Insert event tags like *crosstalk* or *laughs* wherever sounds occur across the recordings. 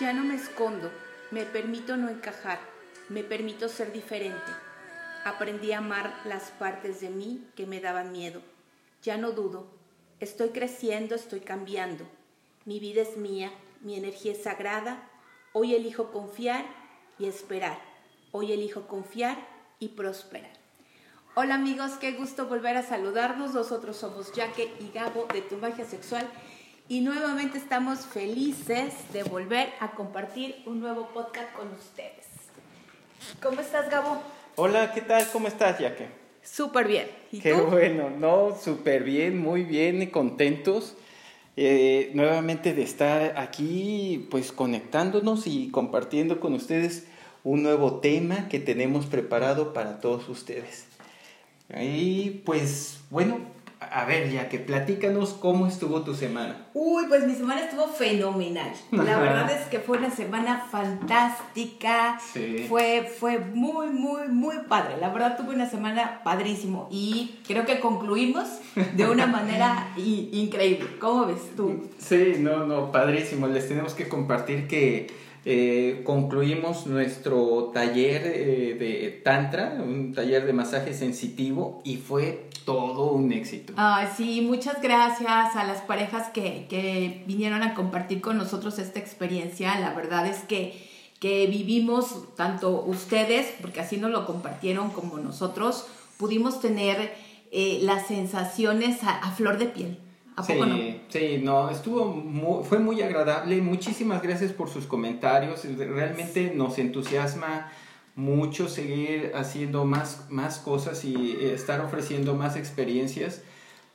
Ya no me escondo, me permito no encajar, me permito ser diferente. Aprendí a amar las partes de mí que me daban miedo. Ya no dudo, estoy creciendo, estoy cambiando. Mi vida es mía, mi energía es sagrada. Hoy elijo confiar y esperar. Hoy elijo confiar y prosperar. Hola amigos, qué gusto volver a saludarnos. Nosotros somos Jaque y Gabo de Tu Magia Sexual y nuevamente estamos felices de volver a compartir un nuevo podcast con ustedes. ¿Cómo estás, Gabo? Hola, ¿qué tal? ¿Cómo estás, Jaque? Súper bien. ¿Y Qué bueno, no, súper bien, muy bien y contentos eh, nuevamente de estar aquí, pues conectándonos y compartiendo con ustedes un nuevo tema que tenemos preparado para todos ustedes. Y pues bueno, a ver, ya que platícanos cómo estuvo tu semana. Uy, pues mi semana estuvo fenomenal. *laughs* La verdad es que fue una semana fantástica. Sí. Fue, fue muy, muy, muy padre. La verdad tuve una semana padrísimo y creo que concluimos de una *laughs* manera increíble. ¿Cómo ves tú? Sí, no, no, padrísimo. Les tenemos que compartir que eh, concluimos nuestro taller eh, de Tantra, un taller de masaje sensitivo y fue todo un éxito. Ah, sí, muchas gracias a las parejas que, que vinieron a compartir con nosotros esta experiencia. La verdad es que, que vivimos, tanto ustedes, porque así nos lo compartieron, como nosotros, pudimos tener eh, las sensaciones a flor de piel sí, no? Sí, no, estuvo fue muy agradable. Muchísimas gracias por sus comentarios. Realmente nos entusiasma mucho seguir haciendo más, más cosas y eh, estar ofreciendo más experiencias,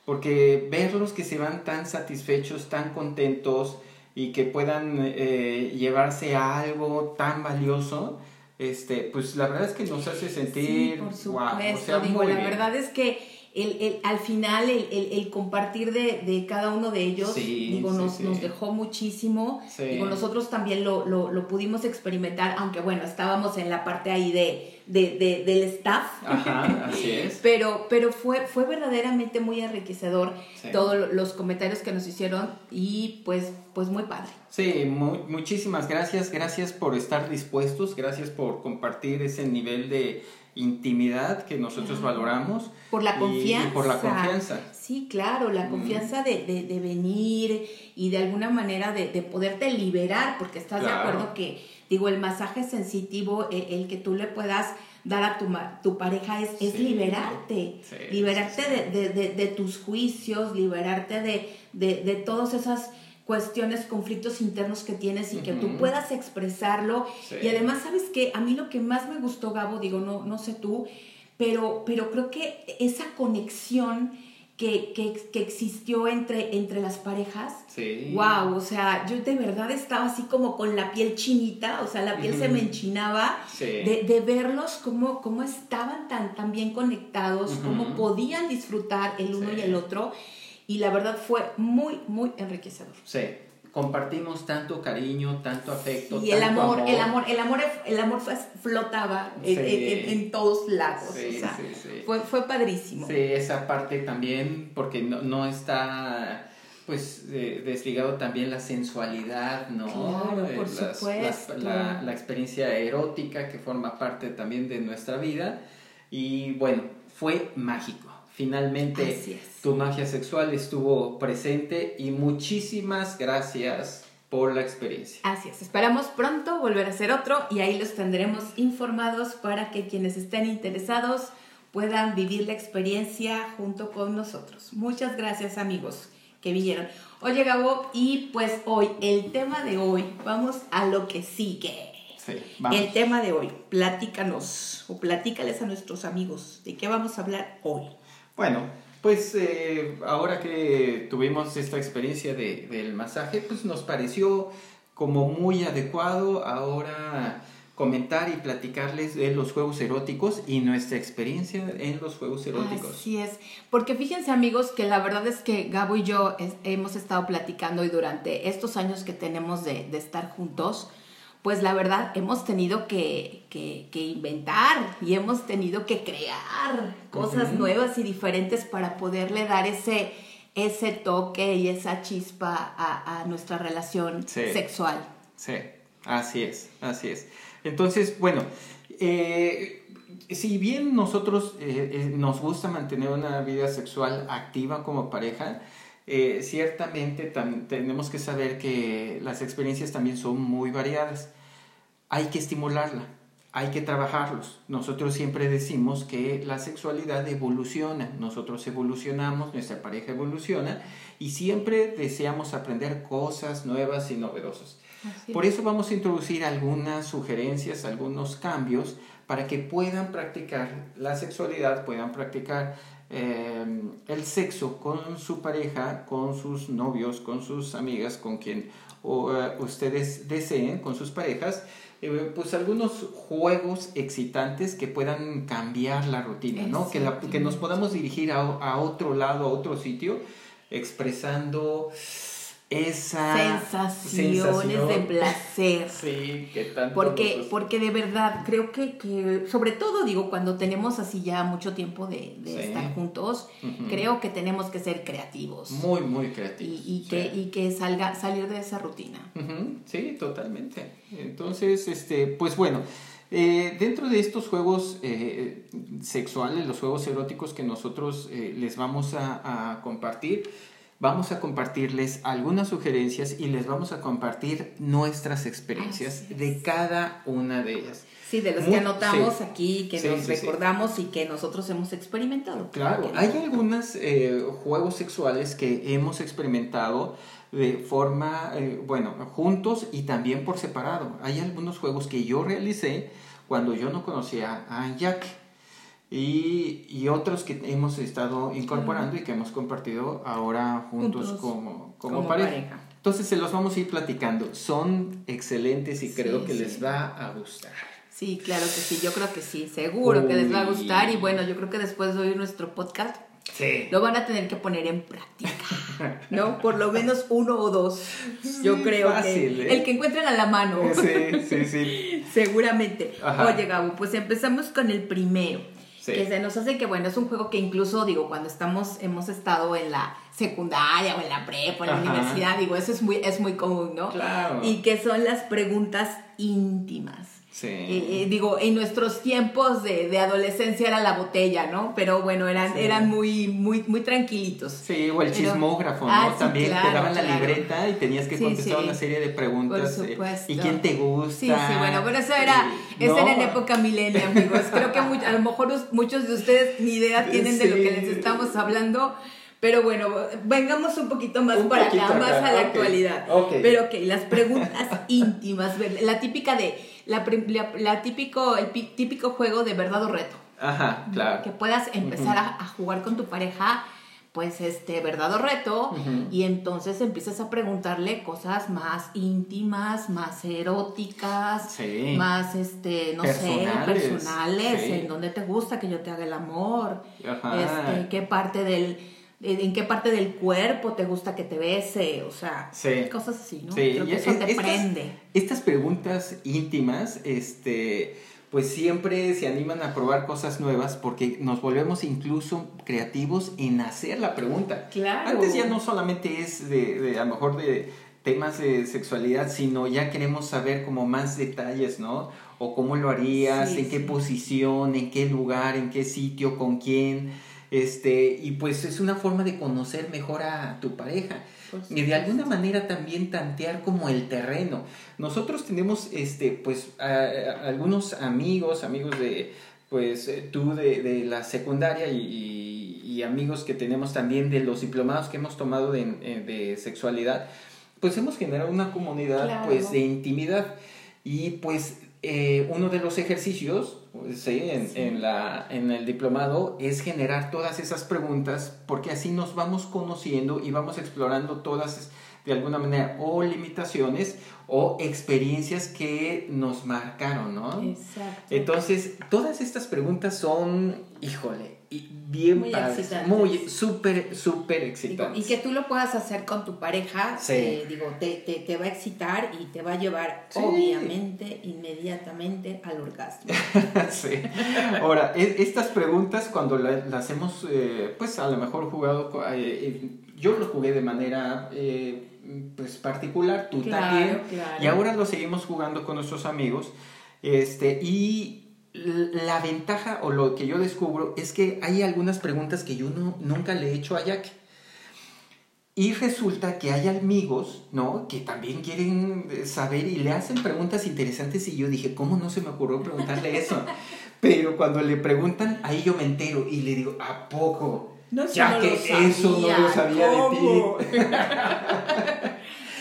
porque verlos que se van tan satisfechos, tan contentos y que puedan eh, llevarse a algo tan valioso, este, pues la verdad es que nos hace sentir, sí, por supuesto, digo, la verdad es que el, el, al final el, el compartir de, de, cada uno de ellos, digo, nos, nos dejó muchísimo. Digo, nosotros también lo, lo, lo, pudimos experimentar, aunque bueno, estábamos en la parte ahí de, de, del staff. Ajá, así *laughs* es. pero pero fue, fue verdaderamente muy enriquecedor todos los comentarios que nos hicieron y pues, pues muy padre. Sí, muchísimas gracias. Gracias por estar dispuestos, gracias por compartir ese nivel de intimidad que nosotros valoramos. Por la confianza. por la confianza. Sí, claro, la confianza de, de, de, venir y de alguna manera de, de poderte liberar, porque estás de acuerdo que, digo, el masaje sensitivo, el, el, que tú le puedas dar a tu, tu pareja es, es liberarte, liberarte de, de, tus juicios, liberarte de, de, todas esas cuestiones, conflictos internos que tienes y que tú puedas expresarlo. Y además, ¿sabes qué? A mí lo que más me gustó, Gabo, digo, no, no sé tú, pero, pero creo que esa conexión que, que, existió entre, entre las parejas, sí. wow, o sea, yo de verdad estaba así como con la piel chinita, o sea, la piel se me enchinaba de, de, verlos cómo, cómo estaban tan, tan bien conectados, cómo podían disfrutar el uno y el otro y la verdad fue muy, muy enriquecedor. Sí, compartimos tanto cariño, tanto afecto. Y el amor, el amor, el amor, el amor flotaba en, todos lados. Sí, sí, fue, fue padrísimo. Sí, esa parte también, porque no, no está pues desligado también la sensualidad, ¿no? Claro, por supuesto. la, la, experiencia erótica que forma parte también de nuestra vida. Y bueno, fue mágico. Finalmente, tu magia sexual estuvo presente y muchísimas gracias por la experiencia. Así es, esperamos pronto volver a hacer otro y ahí los tendremos informados para que quienes estén interesados puedan vivir la experiencia junto con nosotros. Muchas gracias amigos que vinieron. Oye Gabo, y pues hoy, el tema de hoy, vamos a lo que sigue. Sí, el tema de hoy, platícanos o platícales a nuestros amigos de qué vamos a hablar hoy. Bueno, pues eh, ahora que tuvimos esta experiencia de, del masaje, pues nos pareció como muy adecuado ahora comentar y platicarles de los juegos eróticos y nuestra experiencia en los juegos eróticos. Así es, porque fíjense amigos que la verdad es que Gabo y yo hemos estado platicando y durante estos años que tenemos de, de estar juntos, pues la verdad hemos tenido que, inventar y hemos tenido que crear cosas nuevas y diferentes para poderle dar ese, ese toque y esa chispa a, nuestra relación sexual. Sí. Así es, así es. Entonces, bueno, eh, si bien nosotros eh, eh, nos gusta mantener una vida sexual activa como pareja, ciertamente tenemos que saber que las experiencias también son muy variadas. Hay que estimularla, hay que trabajarlos. Nosotros siempre decimos que la sexualidad evoluciona, nosotros evolucionamos, nuestra pareja evoluciona y siempre deseamos aprender cosas nuevas y novedosas. Por eso vamos a introducir algunas sugerencias, algunos cambios para que puedan practicar la sexualidad, puedan practicar eh, el sexo con su pareja, con sus novios, con sus amigas, con quien eh, ustedes deseen, con sus parejas, eh, pues algunos juegos excitantes que puedan cambiar la rutina, ¿no? Que, que nos podamos dirigir a, a otro lado, a otro sitio, expresando esa sensaciones de placer. *laughs* Sí, que tanto porque, porque de verdad, creo que, que, sobre todo digo, cuando tenemos así ya mucho tiempo de, estar juntos, creo que tenemos que ser creativos. Muy, muy creativos. Y, que, y que salga, salir de esa rutina. Sí, totalmente. Entonces, este, pues bueno. Eh, dentro de estos juegos eh, sexuales, los juegos eróticos que nosotros eh, les vamos a, a compartir, vamos a compartirles algunas sugerencias y les vamos a compartir nuestras experiencias de cada una de ellas. Sí, de las que anotamos aquí, que nos recordamos y que nosotros hemos experimentado. Claro, hay algunos eh, juegos sexuales que hemos experimentado de forma, eh, bueno, juntos y también por separado. Hay algunos juegos que yo realicé cuando yo no conocía a Jack y, y, otros que hemos estado incorporando y que hemos compartido ahora juntos, como, como, pareja. Entonces se los vamos a ir platicando. Son excelentes y creo que les va a gustar. Sí, claro que sí, yo creo que sí, seguro que les va a gustar y bueno, yo creo que después de oír nuestro podcast Sí. Lo van a tener que poner en práctica, ¿no? Por lo menos uno o dos. Yo creo que ¿eh? el que encuentren a la mano. Sí, sí, sí. *laughs* Seguramente. Oye, Gabo, pues empezamos con el primero. Que se nos hace que, bueno, es un juego que incluso, digo, cuando estamos, hemos estado en la secundaria o en la prepa, en la universidad, digo, eso es muy, es muy común, ¿no? Claro. Y que son las preguntas íntimas. Sí. Eh, eh, digo, en nuestros tiempos de, de, adolescencia era la botella, ¿no? Pero bueno, eran, eran muy, muy, muy tranquilitos. Sí, o el chismógrafo, ¿no? Ah, También te daban la libreta y tenías que contestar una serie de preguntas. Por eh, supuesto. ¿Y quién te gusta? Sí, sí, bueno, pero eso era, eso era en época milenia, amigos. Creo que a lo mejor muchos de ustedes ni idea tienen de lo que les estamos hablando. Pero bueno, vengamos un poquito más para acá, más a la actualidad. Pero ok, las preguntas *laughs* íntimas, la típica de la, la, típico, el típico juego de verdad o reto. Ajá, claro. Que puedas empezar a, jugar con tu pareja, pues, este, verdad o reto, y entonces empiezas a preguntarle cosas más íntimas, más eróticas, más, este, no sé, personales, en dónde te gusta que yo te haga el amor, este, qué parte del en qué parte del cuerpo te gusta que te bese, o sea, cosas así, ¿no? Sí. Creo que eso te estas, prende. Estas preguntas íntimas, este, pues siempre se animan a probar cosas nuevas porque nos volvemos incluso creativos en hacer la pregunta. Claro. Antes ya no solamente es de, de a lo mejor de temas de sexualidad, sino ya queremos saber como más detalles, ¿no? O cómo lo harías, en qué posición, en qué lugar, en qué sitio, con quién este, y pues es una forma de conocer mejor a tu pareja. y de alguna manera también tantear como el terreno. Nosotros tenemos, este, pues, algunos amigos, amigos de, pues, eh, tú de, la secundaria y, y, amigos que tenemos también de los diplomados que hemos tomado de, eh, de sexualidad, pues hemos generado una comunidad, pues, de intimidad. Y pues eh, uno de los ejercicios ¿sí? En, En, la, en el diplomado es generar todas esas preguntas porque así nos vamos conociendo y vamos explorando todas de alguna manera o limitaciones o experiencias que nos marcaron, ¿no? Exacto. Entonces, todas estas preguntas son, híjole, bien muy padres, muy súper, súper excitantes. y que tú lo puedas hacer con tu pareja, eh, digo, te, te, te, va a excitar y te va a llevar, obviamente, inmediatamente al orgasmo. *laughs* sí. Ahora, e, estas preguntas, cuando las hemos, eh, pues a lo mejor jugado, eh, yo lo jugué de manera pues particular, tú también. Y ahora lo seguimos jugando con nuestros amigos. Este, y la ventaja o lo que yo descubro es que hay algunas preguntas que yo no, nunca le he hecho a Jack. Y resulta que hay amigos, ¿no? Que también quieren saber y le hacen preguntas interesantes y yo dije, ¿cómo no se me ocurrió preguntarle eso? *laughs* Pero cuando le preguntan, ahí yo me entero y le digo, ¿a poco? No, ya que eso no lo sabía de ti. *laughs*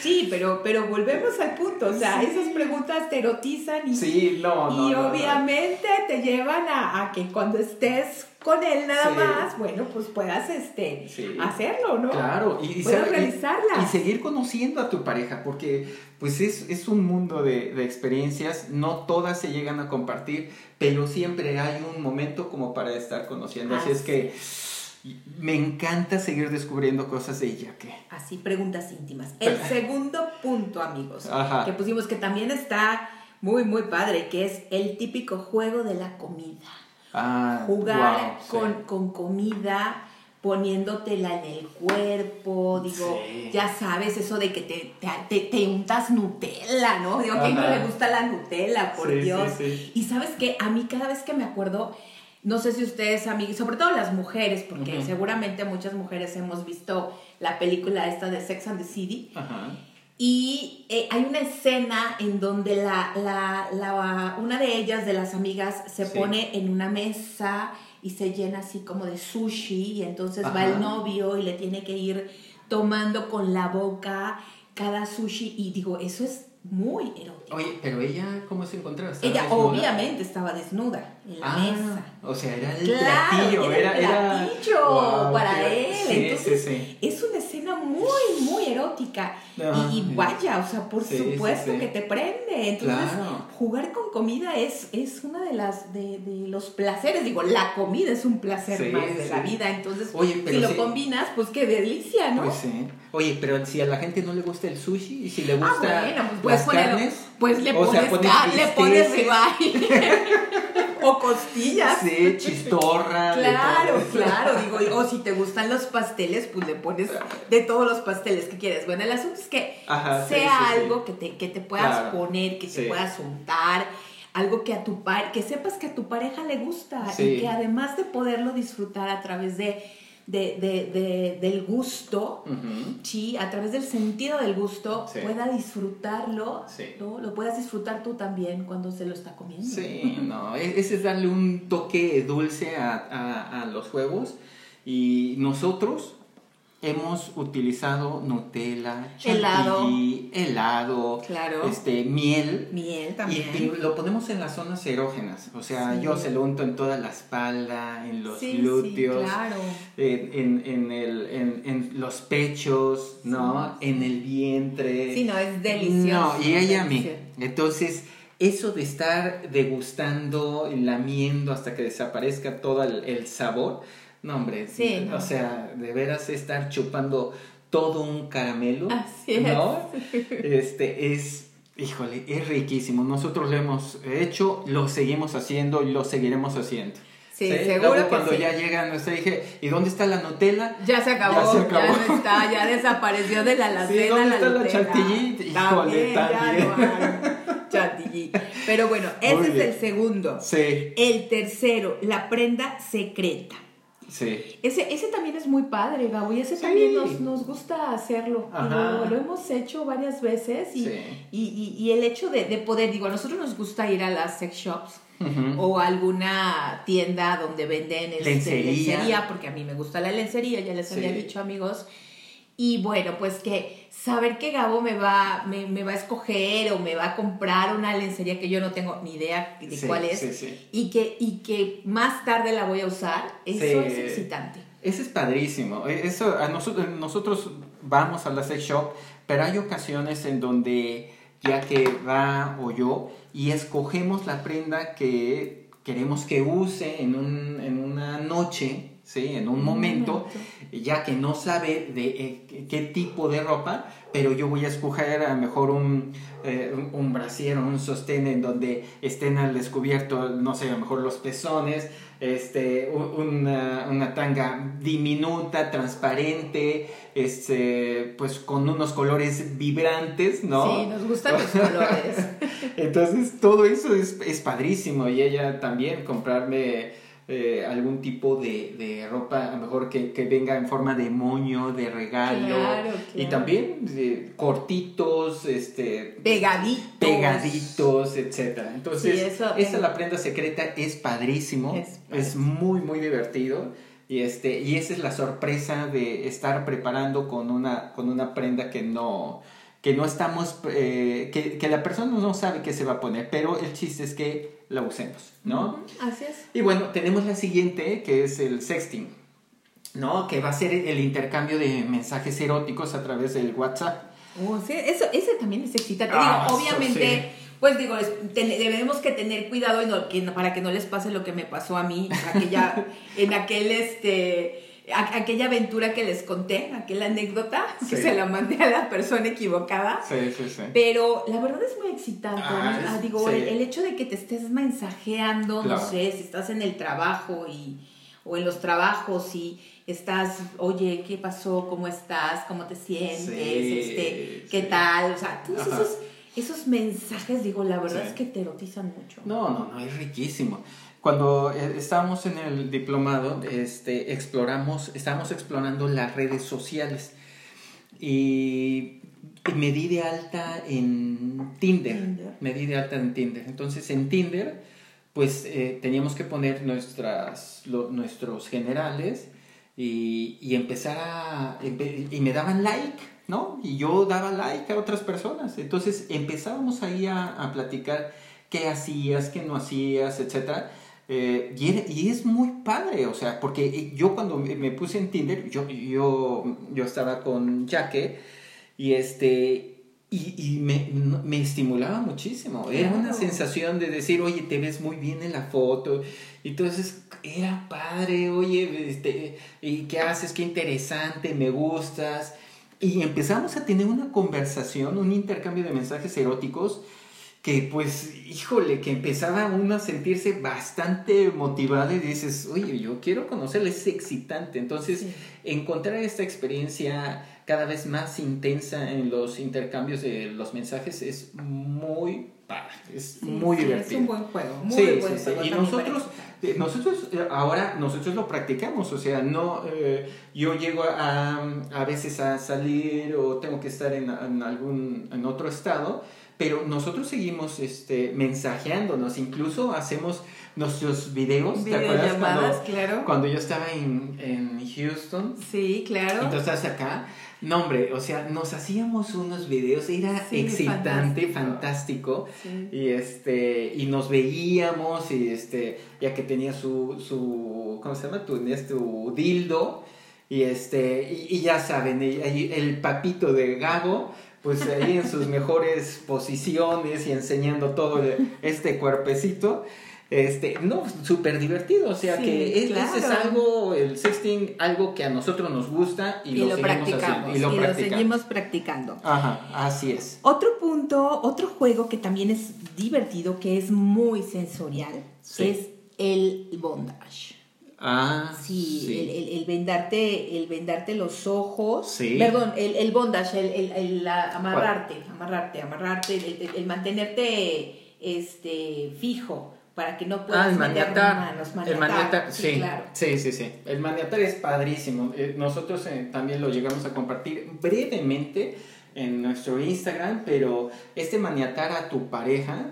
Sí, pero, pero volvemos al punto, o sea, esas preguntas te erotizan y, sí, no, no, y obviamente te llevan a, que cuando estés con él nada más, bueno, pues puedas este, hacerlo, ¿no? Claro, y, puedas realizarla. Y, seguir conociendo a tu pareja, porque pues es, es un mundo de, de, experiencias, no todas se llegan a compartir, pero siempre hay un momento como para estar conociendo, así es que me encanta seguir descubriendo cosas de ella. que Así, preguntas íntimas. *laughs* El segundo punto, amigos, que pusimos que también está muy, muy padre, que es el típico juego de la comida. Ah, Jugar con, con comida poniéndotela en el cuerpo, digo, ya sabes, eso de que te, te, te, untas Nutella, ¿no? Digo, ¿a quién no le gusta la Nutella, por Dios? y sabes que a mí cada vez que me acuerdo, no sé si ustedes, amigos, sobre todo las mujeres, porque seguramente muchas mujeres hemos visto la película esta de Sex and the City. Y eh, hay una escena en donde la, la, una de ellas, de las amigas, se pone en una mesa y se llena así como de sushi y entonces va el novio y le tiene que ir tomando con la boca cada sushi. Y digo, eso es muy erótico. Oye, pero ella, ¿cómo se encontraba? Ella obviamente estaba desnuda en la ah, mesa. O sea, era el platillo. Era el platillo para él. Entonces, es una escena muy, muy erótica. y, vaya, o sea, por supuesto que te prende. Entonces, jugar con comida es, es una de las de, de, los placeres. Digo, la comida es un placer más de la vida. Entonces, si lo combinas, pues qué delicia, ¿no? Pues sí. Oye, pero si a la gente no le gusta el sushi y si le gusta ah, bueno, pues las carnes, pues le pones, le pones *laughs* o costillas. Sí, chistorra. claro, *laughs* claro, digo, o si te gustan los pasteles, pues le pones de todos los pasteles que quieres. Bueno, el asunto es que sea algo que te, que te puedas poner, que te puedas untar algo que a tu que sepas que a tu pareja le gusta y que además de poderlo disfrutar a través de de, de, del gusto, sí, a través del sentido del gusto, pueda disfrutarlo, ¿no? Lo puedas disfrutar tú también cuando se lo está comiendo. Sí, no, e, ese es darle un toque dulce a, a, a los juegos y nosotros hemos utilizado Nutella, chantilly, helado, claro. este, miel. Miel también. Y, lo ponemos en las zonas erógenas. O sea, yo se lo unto en toda la espalda, en los glúteos, en, en, el, en, los pechos, ¿no? En el vientre. Sí, no, es delicioso. No, y ella a mí. Entonces, eso de estar degustando lamiendo hasta que desaparezca todo el sabor no, hombre, sí, o sea, de veras estar chupando todo un caramelo, Así ¿no? Este es, híjole, es riquísimo. Nosotros lo hemos hecho, lo seguimos haciendo y lo seguiremos haciendo. Sí, seguro Luego, cuando ya llega nuestra dije, ¿y dónde está la Nutella? Ya se acabó, ya, se acabó. ya no está, ya desapareció de la *laughs* alacena sí, ¿dónde está la, chantilly? Híjole, también. chantilly. Pero bueno, ese es el segundo. Sí. El tercero, la prenda secreta. Sí. Ese, ese también es muy padre, Gabo, y ese también nos, nos, gusta hacerlo. Lo, lo, hemos hecho varias veces y, y, y, el hecho de, de, poder, digo, a nosotros nos gusta ir a las sex shops o a alguna tienda donde venden este, lencería. porque a mí me gusta la lencería, ya les había dicho amigos. Y bueno, pues que saber que Gabo me va, me, me, va a escoger o me va a comprar una lencería que yo no tengo ni idea de cuál es Y, que, y que más tarde la voy a usar, eso es excitante. Eso es padrísimo. E, eso, a nosotros, nosotros vamos a la sex shop, pero hay ocasiones en donde ya que va o yo y escogemos la prenda que queremos que use en, un, en una noche ¿sí? En un momento, ya que no sabe de eh, qué tipo de ropa, pero yo voy a escoger a lo mejor un, eh, un, brasier o un sostén en donde estén al descubierto, no sé, a lo mejor los pezones, este, una, una, tanga diminuta, transparente, este, pues con unos colores vibrantes, ¿no? Sí, nos gustan los colores. *laughs* Entonces, todo eso es, es padrísimo y ella también comprarme eh, algún tipo de, de, ropa, a lo mejor que, que, venga en forma de moño, de regalo. Y también eh, cortitos, este, pegaditos. Pegaditos, etc. Entonces, esa es la prenda secreta es padrísimo. Es, muy, muy divertido. Y, este, y esa es la sorpresa de estar preparando con una, con una prenda que no, que no estamos, eh, que, que, la persona no sabe qué se va a poner, pero el chiste es que la usemos, ¿no? Así es. Y bueno, tenemos la siguiente, que es el sexting, ¿no? Que va a ser el intercambio de mensajes eróticos a través del WhatsApp. Oh, sí, eso, ese también es excitante. Ah, obviamente, pues digo, debemos que tener cuidado para que no les pase lo que me pasó a mí, aquella, *laughs* en aquel, este aquella aventura que les conté, aquella anécdota, que se la mandé a la persona equivocada. Sí, sí, sí. Pero la verdad es muy excitante. Ah, ah, digo, el, hecho de que te estés mensajeando, no sé, si estás en el trabajo y, o en los trabajos y estás, oye, ¿qué pasó? ¿Cómo estás? ¿Cómo te sientes? este, ¿Qué tal? O sea, todos esos, esos mensajes, digo, la verdad es que te erotizan mucho. No, no, no, es riquísimo. Cuando eh, estábamos en el diplomado, este, exploramos, estábamos explorando las redes sociales y me di de alta en Tinder. Me di de alta en Tinder. Entonces en Tinder, pues eh, teníamos que poner nuestras, nuestros generales y, y empezar a... y me daban like, ¿no? Y yo daba like a otras personas. Entonces empezábamos ahí a, a platicar qué hacías, qué no hacías, etcétera eh, y, es muy padre, o sea, porque yo cuando me puse en Tinder, yo, yo, yo estaba con Jaque y este... Y, me, me, estimulaba muchísimo. Era una sensación de decir, oye, te ves muy bien en la foto. Y entonces era padre, oye, este, ¿y qué haces? Qué interesante, me gustas. Y empezamos a tener una conversación, un intercambio de mensajes eróticos que pues, híjole, que empezaba uno a sentirse bastante motivado y dices, oye, yo quiero conocerle, es excitante. Entonces, encontrar esta experiencia cada vez más intensa en los intercambios de los mensajes es muy padre, es muy divertido. Es un buen juego, muy buen Y nosotros, eh, nosotros eh, ahora, nosotros lo practicamos, o sea, no, eh, yo llego a, a veces a salir o tengo que estar en, en algún, en otro estado, pero nosotros seguimos este, mensajeándonos, incluso hacemos nuestros videos, ¿te acuerdas cuando, claro. cuando yo estaba en, en Houston? Sí, claro. Entonces acá. No, hombre, o sea, nos hacíamos unos videos, era excitante, fantástico, y este, y nos veíamos, y este, ya que tenía su, su ¿cómo se llama? Tu, tu dildo, y este, y, ya saben, el, el papito de Gago, pues ahí en sus mejores posiciones y enseñando todo este cuerpecito. Este, no, súper divertido, o sea que es, es, algo, el sexting, algo que a nosotros nos gusta y, lo, practicamos. y, lo, seguimos practicando. Ajá, así es. Otro punto, otro juego que también es divertido, que es muy sensorial, es el bondage. Ah, sí, El, el, vendarte, el vendarte los ojos. Sí. Perdón, el, el bondage, el, el amarrarte, amarrarte, amarrarte, el, mantenerte este, fijo para que no puedas ah, el maniatar, El maniatar, sí, claro. sí, sí, sí. El maniatar es padrísimo. Eh, nosotros eh, también lo llegamos a compartir brevemente en nuestro Instagram, pero este maniatar a tu pareja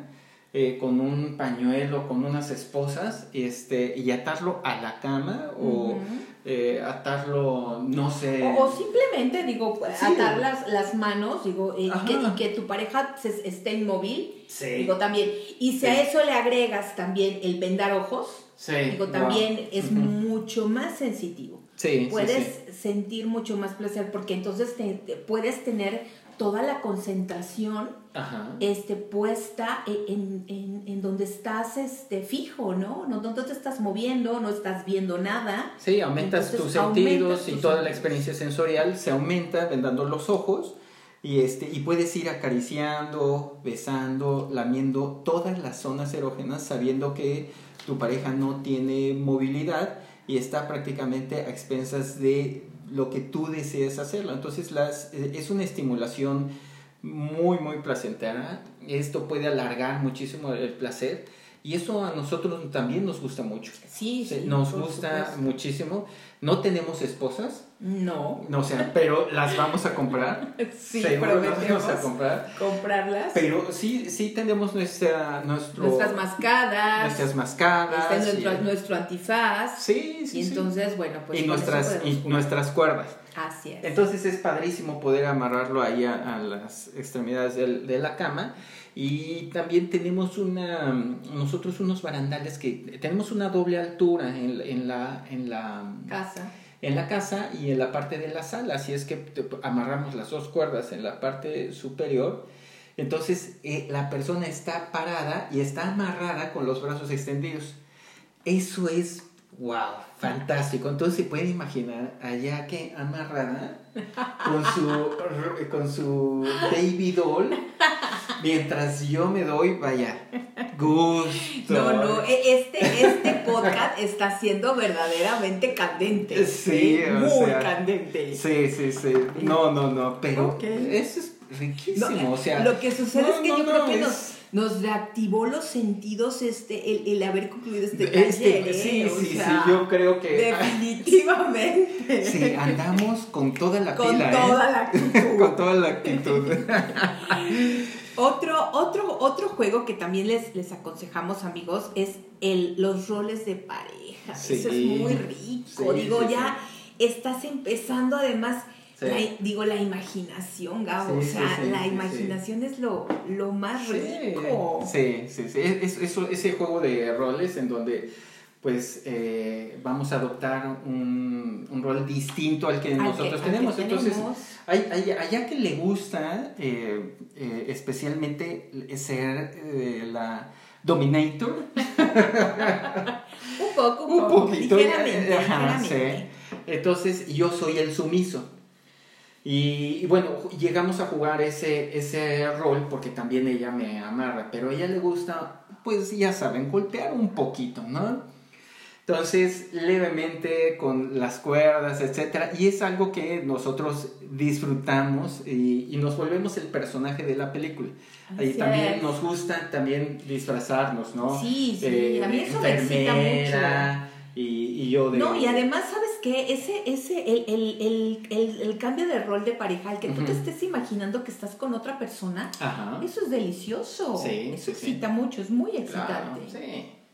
eh, con un pañuelo, con unas esposas, este, y atarlo a la cama o eh, atarlo, no sé. O, simplemente, digo, atar las, las manos, digo, y que, y que, tu pareja se, esté inmóvil, digo también. Y si a eso le agregas también el vendar ojos, digo, también es mucho más sensitivo. Sí, puedes sentir mucho más placer porque entonces te, puedes tener toda la concentración este, puesta en, en, en, donde estás este, fijo, ¿no? ¿no? No te estás moviendo, no estás viendo nada. Sí, aumentas tus sentidos y toda la experiencia sensorial se aumenta vendando los ojos y, este, y puedes ir acariciando, besando, lamiendo todas las zonas erógenas sabiendo que tu pareja no tiene movilidad y está prácticamente a expensas de lo que tú deseas hacerlo. Entonces las, eh, es una estimulación muy, muy placentera. Esto puede alargar muchísimo el placer. Y eso a nosotros también nos gusta mucho. Sí, sí. Nos gusta muchísimo. No tenemos esposas. No. No, o sea, pero las vamos a comprar. *laughs* sí, Seguro las vamos a comprar. Comprarlas. Pero sí, sí tenemos nuestra, nuestro, nuestras mascadas. Nuestras mascadas. Está nuestro, nuestro antifaz. Sí, sí. Y entonces, bueno, pues. Y nuestras, y nuestras cuerdas. Así es. Entonces es padrísimo poder amarrarlo ahí a, las extremidades de la cama. Y también tenemos una, nosotros unos barandales que tenemos una doble altura en, en la, en la casa. En la casa y en la parte de la sala, así es que amarramos las dos cuerdas en la parte superior. Entonces eh, la persona está parada y está amarrada con los brazos extendidos. Eso es Wow, fantástico. Entonces se pueden imaginar a que amarrada con su, con su baby doll mientras yo me doy, vaya, gusto. No, no, e, este, este podcast está siendo verdaderamente candente. Sí, muy candente. Sí, sí, sí. No, no, no, pero eso es riquísimo. o sea, lo que sucede es que yo creo que nos nos reactivó los sentidos este el, el haber concluido este, este taller. sí, ¿eh? sí, sí, yo creo que... Definitivamente. Sí, andamos con toda la con pila, ¿eh? Toda la actitud. *laughs* con toda la actitud. *laughs* otro, otro, otro juego que también les, les aconsejamos, amigos, es el, los roles de pareja. Eso es muy rico. Digo, ya estás empezando además digo, la imaginación, Gabo. o sea, la imaginación es lo, lo más rico. Sí, sí, sí. Es, ese juego de roles en donde pues eh, vamos a adoptar un, un, rol distinto al que nosotros tenemos. Entonces, hay, hay, allá que le gusta eh, eh, especialmente ser la dominator. *laughs* un poco, un, poquito. Ligeramente, Entonces, yo soy el sumiso. Y, bueno, llegamos a jugar ese, ese rol porque también ella me amarra, pero a ella le gusta, pues ya saben, golpear un poquito, ¿no? Entonces, levemente con las cuerdas, etc. Y es algo que nosotros disfrutamos y, y nos volvemos el personaje de la película. Ahí también nos gusta también disfrazarnos, ¿no? Sí, sí, eh, a mí eso me excita mucho. Y, y yo de... No, y además, ¿sabes qué? Ese, ese, el, el, el, el, cambio de rol de pareja, el que tú te estés imaginando que estás con otra persona, eso es delicioso. Eso excita mucho, es muy excitante.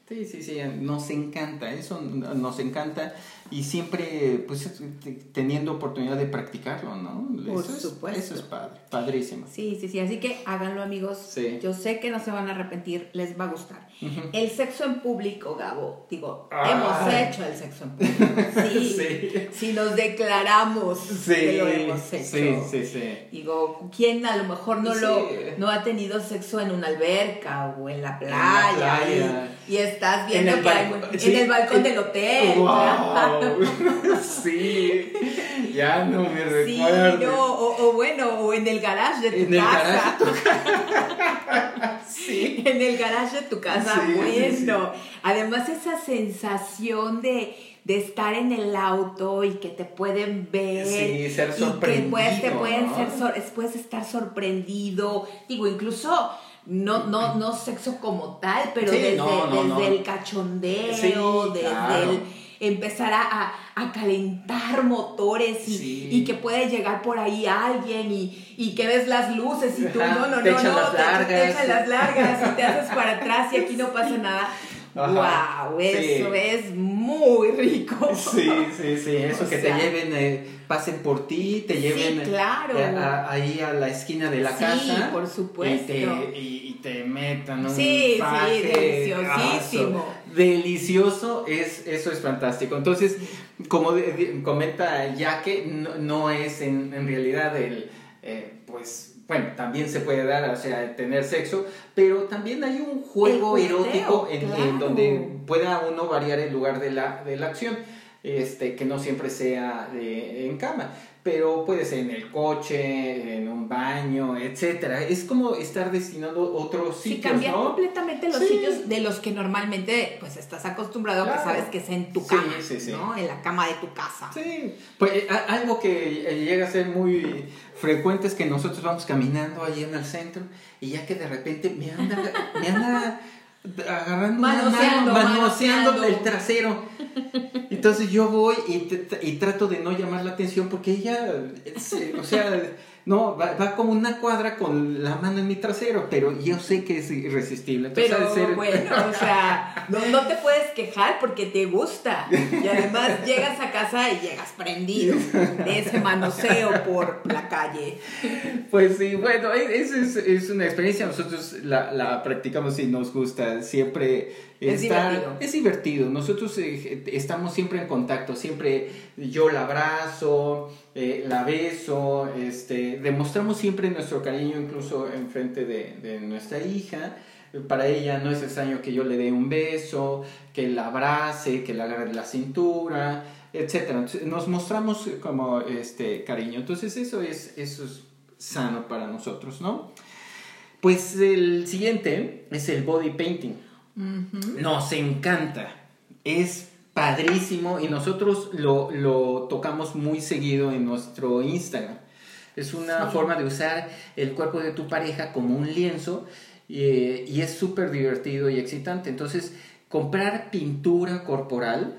Sí, sí, sí, nos encanta, eso nos encanta y siempre pues teniendo oportunidad de practicarlo, ¿no? Por supuesto. eso es padre, padrísimo. Sí, sí, sí, así que háganlo amigos, yo sé que no se van a arrepentir, les va a gustar. El sexo en público, Gabo, digo, hemos hecho el sexo en público, *laughs* sí, sí. si nos declaramos que lo hemos hecho. Sí, sí, sí. Digo, ¿quién a lo mejor no, lo, no ha tenido sexo en una alberca o en la playa? En la playa. Y, estás viendo que hay, en el balcón del hotel. *laughs* sí, ya no me recuerdo. Sí, no, o, bueno, o en el garage de tu en casa. El garage *laughs* sí. En el garage de tu casa, bueno. Además, esa sensación de de estar en el auto y que te pueden ver. Sí, ser sorprendido. Y que te pueden ser, puedes estar sorprendido. Digo, incluso no, no, no sexo como tal, pero desde, desde el cachondeo, desde el empezar a, a, calentar motores y, y, que puede llegar por ahí alguien y, y, que ves las luces y tú, no, no, no, no, te, echas las largas y te *laughs* haces para atrás y aquí no pasa nada. ¡Wow! Eso es muy rico. Sí, sí, sí. Eso que te lleven, eh, pasen por ti, te lleven claro. Eh, ahí a la esquina de la casa. Sí, por supuesto. Y te, y, te metan un Sí, sí, deliciosísimo. Delicioso, es, eso es fantástico. Entonces, como comenta ya que no, es en, en realidad el eh, pues bueno, también se puede dar, o sea, tener sexo, pero también hay un juego erótico en, donde pueda uno variar el lugar de la, de la acción, este, que no siempre sea en cama pero puede ser en el coche, en un baño, etcétera. Es como estar destinando otros sitios, sí, cambiar completamente los sitios de los que normalmente pues estás acostumbrado, que sabes que es en tu cama, ¿no? En la cama de tu casa. Sí, pues eh, algo que eh, llega a ser muy frecuente es que nosotros vamos caminando allí en el centro y ya que de repente me anda, me anda agarrando manoseando, manoseando el trasero. Entonces yo voy y, y, trato de no llamar la atención porque ella, o sea, no, va, como una cuadra con la mano en mi trasero, pero yo sé que es irresistible. pero bueno, o sea, *laughs* no, no, te puedes quejar porque te gusta. Y además llegas a casa y llegas prendido de ese manoseo por la calle. Pues sí, bueno, es, es, es una experiencia, nosotros la, la practicamos y nos gusta. Siempre es divertido. Es divertido. Nosotros eh, estamos siempre en contacto, siempre yo la abrazo, eh, la beso, este, demostramos siempre nuestro cariño incluso en frente de, de, nuestra hija. Para ella no es extraño que yo le dé un beso, que la abrace, que la agarre la cintura, etc. Nos mostramos como este cariño. Entonces eso es, eso es sano para nosotros, ¿no? Pues el siguiente es el body painting. Nos encanta. Es padrísimo y nosotros lo, lo, tocamos muy seguido en nuestro Instagram. Es una forma de usar el cuerpo de tu pareja como un lienzo y, y es súper divertido y excitante. Entonces, comprar pintura corporal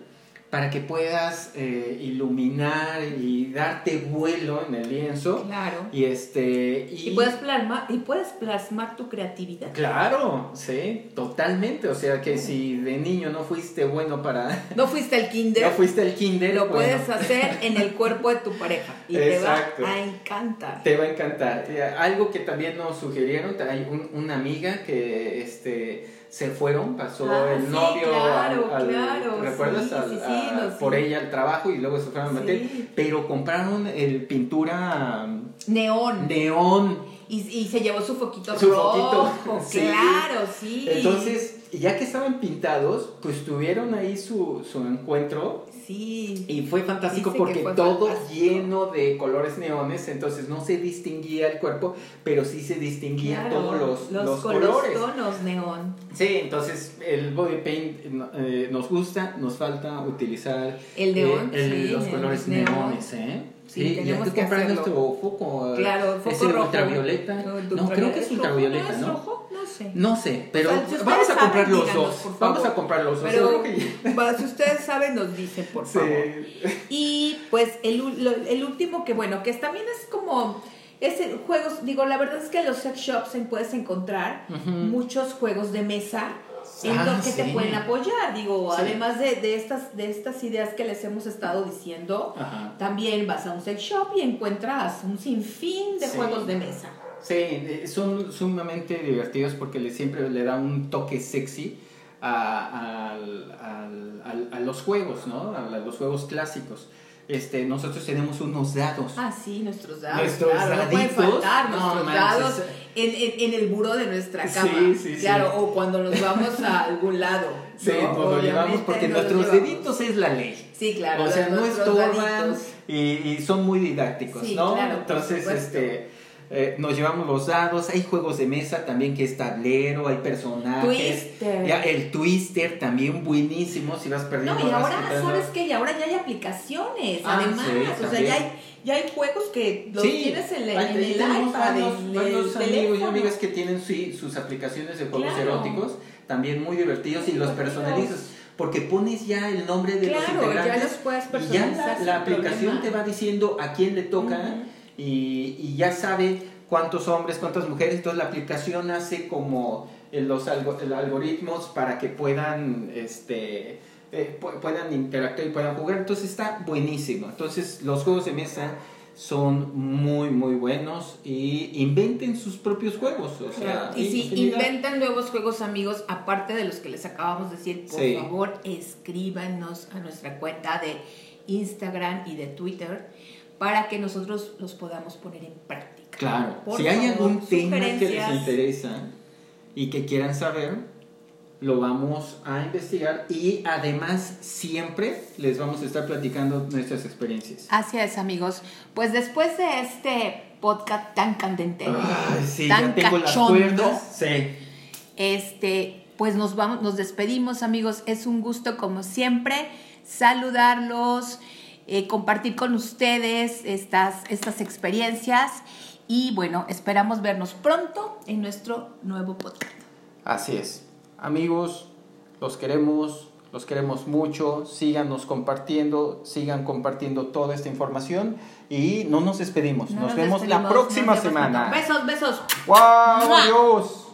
para que puedas eh, iluminar y darte vuelo en el lienzo. Claro. Y este y, puedes plasmar y puedes plasmar tu creatividad. Claro, sí, totalmente, o sea que si de niño no fuiste bueno para *laughs* No fuiste al kinder. No fuiste al kinder. Lo puedes hacer en el cuerpo de tu pareja y te va a encantar. Te va a encantar. Algo que también nos sugirieron, hay una amiga que este se fueron, pasó ah, el novio al, ¿recuerdas? por ella al trabajo y luego se fueron a meter, pero compraron el pintura neón. Neón. Y, y se llevó su foquito su rojo, *laughs* *laughs* claro, sí. Entonces, ya que estaban pintados, pues tuvieron ahí su, su encuentro. Sí. Y fue fantástico porque todo lleno de colores neones, entonces no se distinguía el cuerpo, pero sí se distinguían todos los, los, colores. Los tonos neón. Sí, entonces el body paint eh, nos gusta, nos falta utilizar el neón, eh, los colores neones, ¿eh? Sí, y hay que comprar nuestro foco. Claro, foco rojo. ultravioleta. No, creo que es ultravioleta, ¿no? rojo? No sé. No sé, pero vamos a comprar los dos. Vamos a comprar los dos. Pero, si ustedes saben, nos dicen, por favor. Y pues el, el último que, bueno, que también es como es juegos, digo, la verdad es que en los sex shops puedes encontrar muchos juegos de mesa en ah, que te pueden apoyar. Digo, además de, de, estas, de estas ideas que les hemos estado diciendo, también vas a un sex shop y encuentras un sinfín de juegos de mesa. Sí, son sumamente divertidos porque le, siempre le da un toque sexy a, a los juegos, ¿no? A los juegos clásicos este, nosotros tenemos unos dados. Ah, sí, nuestros dados. Nuestros claro, no pueden faltar nuestros dados en, en, el buró de nuestra cama. Sí, sí, claro, o cuando nos vamos a algún lado. *laughs* Sí, ¿no? pues lo llevamos porque nuestros deditos es la ley. Sí, claro. O sea, no estorban y, y, son muy didácticos, ¿no? Claro, Entonces, este eh, nos llevamos los dados, hay juegos de mesa también que es tablero, hay personajes. Twister. el Twister también buenísimo si vas perdiendo. No, y ahora, ¿sabes qué? Y ahora ya hay aplicaciones, ah, además. o sea, ya hay, ya hay juegos que los tienes en, el, en el iPad. Amigos y amigas que tienen sus aplicaciones de juegos eróticos, también muy divertidos y los personalizas porque pones ya el nombre de los integrantes ya los puedes personalizar y ya la, aplicación te va diciendo a quién le toca y, ya sabe cuántos hombres, cuántas mujeres, entonces la aplicación hace como eh, los algoritmos para que puedan, este, eh, puedan interactuar y puedan jugar, entonces está buenísimo. Entonces los juegos de mesa son muy muy buenos y inventen sus propios juegos. O sea, y si inventan nuevos juegos amigos, aparte de los que les acabamos de decir, por favor escríbanos a nuestra cuenta de Instagram y de Twitter para que nosotros los podamos poner en práctica. Claro, Por si hay algún tema que les interesa y que quieran saber, lo vamos a investigar y además siempre les vamos a estar platicando nuestras experiencias. Así es, amigos. Pues después de este podcast tan candente, Ay, sí, tan ya tengo las cachondo, cuerdas. Sí. este, pues nos vamos, nos despedimos, amigos. Es un gusto, como siempre, saludarlos, eh, compartir con ustedes estas, estas experiencias. Y bueno, esperamos vernos pronto en nuestro nuevo podcast. Así es. Amigos, los queremos, los queremos mucho. Síganos compartiendo, sigan compartiendo toda esta información y no nos despedimos. No nos, vemos la próxima semana. Besos, besos. ¡Wow! ¡Adiós!